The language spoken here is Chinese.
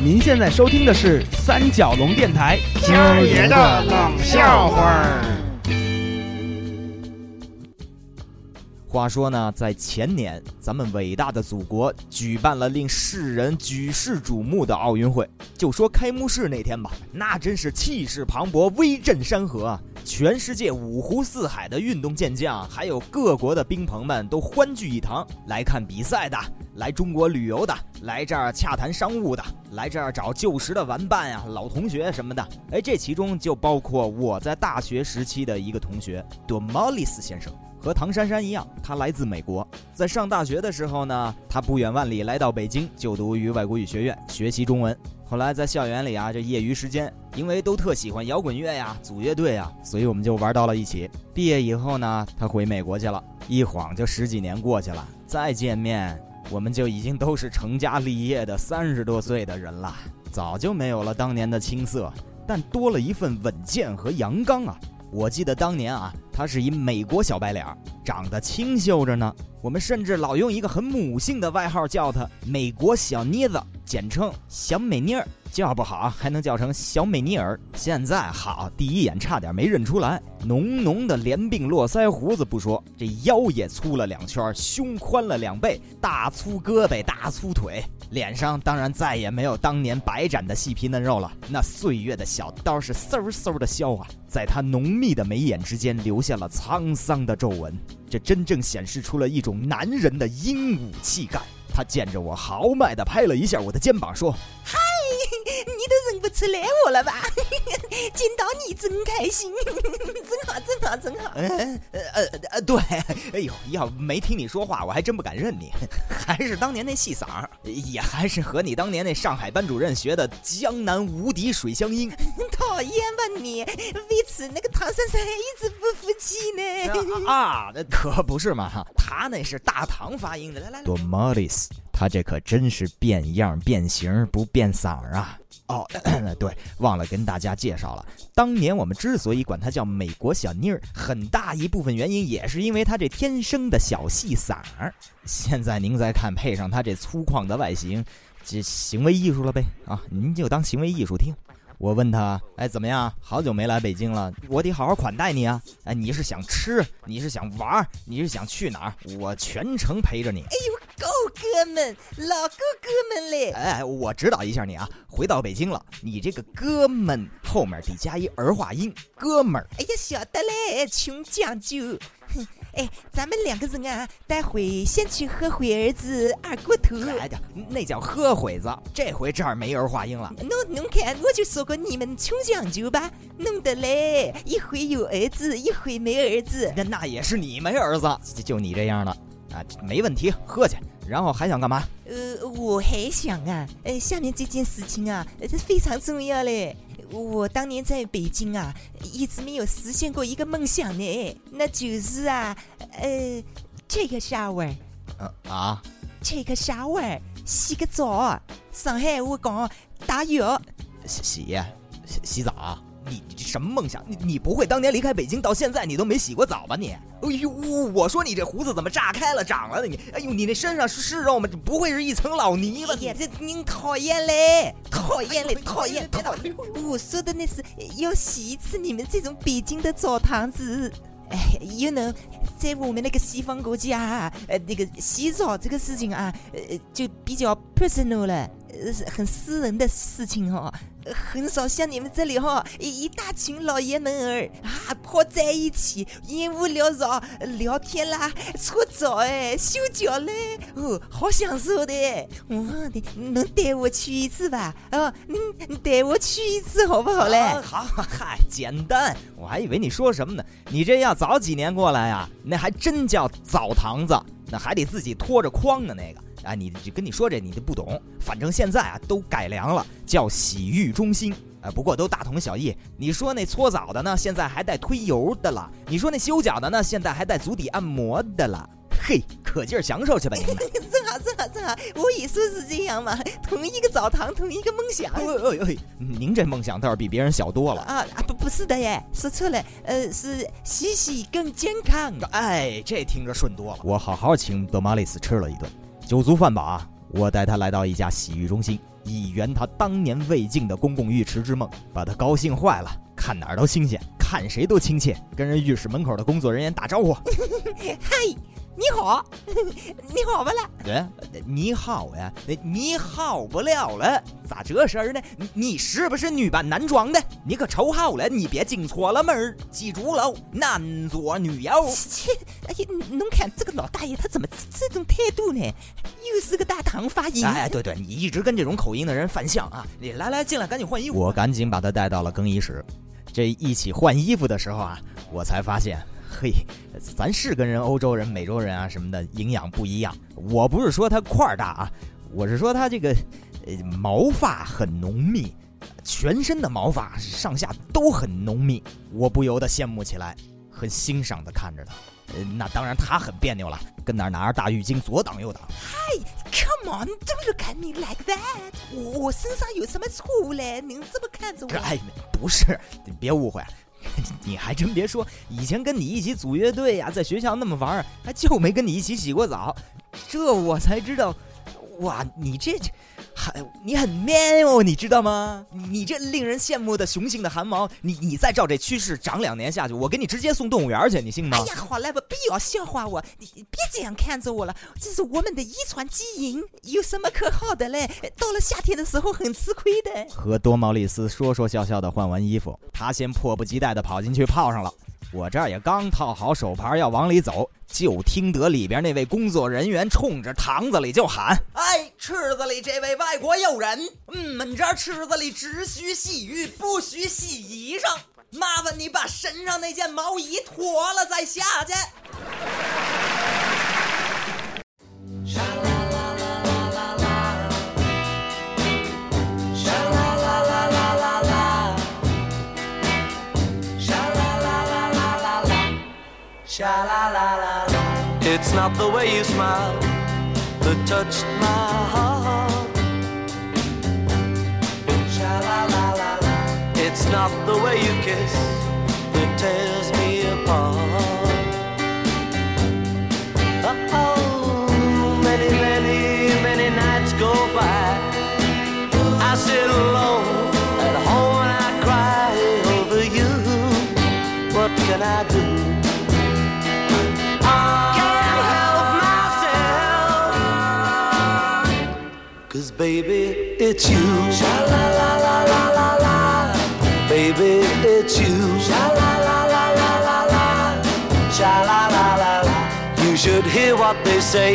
您现在收听的是三角龙电台今儿爷的冷笑话儿。话说呢，在前年，咱们伟大的祖国举办了令世人举世瞩目的奥运会。就说开幕式那天吧，那真是气势磅礴，威震山河！全世界五湖四海的运动健将，还有各国的兵朋们都欢聚一堂，来看比赛的，来中国旅游的，来这儿洽谈商务的，来这儿找旧时的玩伴呀、老同学什么的。哎，这其中就包括我在大学时期的一个同学，多莫里斯先生。和唐珊珊一样，他来自美国。在上大学的时候呢，他不远万里来到北京就读于外国语学院学习中文。后来在校园里啊，这业余时间，因为都特喜欢摇滚乐呀、组乐队啊，所以我们就玩到了一起。毕业以后呢，他回美国去了，一晃就十几年过去了。再见面，我们就已经都是成家立业的三十多岁的人了，早就没有了当年的青涩，但多了一份稳健和阳刚啊。我记得当年啊，他是一美国小白脸，长得清秀着呢。我们甚至老用一个很母性的外号叫他“美国小妮子”，简称“小美妮儿”。叫不好还能叫成小美尼尔。现在好，第一眼差点没认出来。浓浓的连鬓络腮胡子不说，这腰也粗了两圈，胸宽了两倍，大粗胳膊，大粗腿。脸上当然再也没有当年白斩的细皮嫩肉了，那岁月的小刀是嗖嗖的削啊，在他浓密的眉眼之间留下了沧桑的皱纹。这真正显示出了一种男人的英武气概。他见着我，豪迈地拍了一下我的肩膀，说：“嗨，都认不出来我了吧？见到你真开心，真好，真好，真好。”呃呃呃，对，哎呦，要没听你说话，我还真不敢认你。还是当年那细嗓儿，也还是和你当年那上海班主任学的江南无敌水乡音。讨厌吧你！为此那个唐三三还一直不服气呢。啊，那可不是嘛哈，他那是大唐发音的。来来来 m a r i s 他这可真是变样变形不变嗓儿啊！哦，对，忘了跟大家介绍了，当年我们之所以管他叫美国小妮儿，很大一部分原因也是因为他这天生的小细嗓儿。现在您再看，配上他这粗犷的外形，这行为艺术了呗？啊，您就当行为艺术听。我问他，哎，怎么样？好久没来北京了，我得好好款待你啊！哎，你是想吃，你是想玩，你是想去哪儿？我全程陪着你。哎呦，哥们，老哥哥们嘞！哎，我指导一下你啊，回到北京了，你这个哥们后面得加一儿化音，哥们儿。哎呀，晓得嘞，穷讲究。哼。哎，咱们两个人啊，待会先去喝会儿子二锅头。哎的，那叫喝会子。这回这儿没儿化音了。侬侬看，我就说过你们穷讲究吧，弄得嘞，一回有儿子，一回没儿子。那那也是你没儿子，就你这样的啊，没问题，喝去。然后还想干嘛？呃，我还想啊，呃，下面这件事情啊，这非常重要嘞。我当年在北京啊，一直没有实现过一个梦想呢，那就是啊，呃，take a shower，啊，take a shower，洗个澡。上海话讲打浴，洗洗洗洗澡。你你什么梦想？你你不会当年离开北京到现在你都没洗过澡吧你？哎呦，我说你这胡子怎么炸开了长了呢你？哎呦，你那身上是是肉吗？不会是一层老泥吧？你，这您讨厌嘞，讨厌嘞，讨厌讨厌！我说的那是要洗一次你们这种北京的澡堂子。哎，you know，在我们那个西方国家，呃，那个洗澡这个事情啊，呃，就比较 personal 了，呃，很私人的事情哈。很少像你们这里哈，一大群老爷们儿啊，泡在一起，烟雾缭绕，聊天啦，搓澡哎，修脚嘞，哦，好享受的。哦，的能带我去一次吧？哦，你你带我去一次好不好嘞？好，嗨，简单。我还以为你说什么呢？你这要早几年过来啊，那还真叫澡堂子，那还得自己拖着筐的，那个。啊，你就跟你说这，你就不懂。反正现在啊，都改良了，叫洗浴中心。啊，不过都大同小异。你说那搓澡的呢，现在还带推油的了；你说那修脚的呢，现在还带足底按摩的了。嘿，可劲儿享受去吧，你们。正好，正好，正好，我也说是这样嘛。同一个澡堂，同一个梦想。哎哎哎，您这梦想倒是比别人小多了啊啊！不，不是的耶，说错了。呃，是洗洗更健康。哎，这听着顺多了。我好好请德玛丽斯吃了一顿。酒足饭饱啊，我带他来到一家洗浴中心，以圆他当年未尽的公共浴池之梦，把他高兴坏了。看哪儿都新鲜，看谁都亲切，跟人浴室门口的工作人员打招呼。嗨，你好，你好不了？对，你好呀，你好不了了，咋这事儿呢？你是不是女扮男装的？你可瞅好了，你别进错了门儿，记住喽，男左女右。切，哎呀，侬看这个老大爷他怎么这种态度呢？又是个大唐发音。哎，对对，你一直跟这种口音的人反向啊！你来来进来，赶紧换衣服。我赶紧把他带到了更衣室。这一起换衣服的时候啊，我才发现。嘿，咱是跟人欧洲人、美洲人啊什么的营养不一样。我不是说他块儿大啊，我是说他这个，呃，毛发很浓密，全身的毛发上下都很浓密。我不由得羡慕起来，很欣赏的看着他。呃，那当然他很别扭了，跟那儿拿着大浴巾左挡右挡。Hi，come on，don't look at me like that。我我身上有什么错误嘞？您这么看着我？哎，不是，你别误会。你还真别说，以前跟你一起组乐队呀，在学校那么玩，还就没跟你一起洗过澡，这我才知道。哇，你这你很 man 哦，你知道吗？你这令人羡慕的雄性的汗毛，你你再照这趋势长两年下去，我给你直接送动物园去，你信吗？哎呀，好了，不必要笑话我，你别这样看着我了，这是我们的遗传基因，有什么可好的嘞？到了夏天的时候很吃亏的。和多毛利斯说说笑笑的换完衣服，他先迫不及待的跑进去泡上了。我这儿也刚套好手牌要往里走，就听得里边那位工作人员冲着堂子里就喊：“哎，池子里这位外国友人，嗯，们这池子里只需洗浴，不许洗衣裳。麻烦你把身上那件毛衣脱了再下去。”Sha la la la la. It's not the way you smile that touched my heart. La la la la. It's not the way you kiss that tears me apart. Baby, it's you. Sha la la la la la la. Baby, it's you. Sha la la la la la la. Sha la la la la. You should hear what they say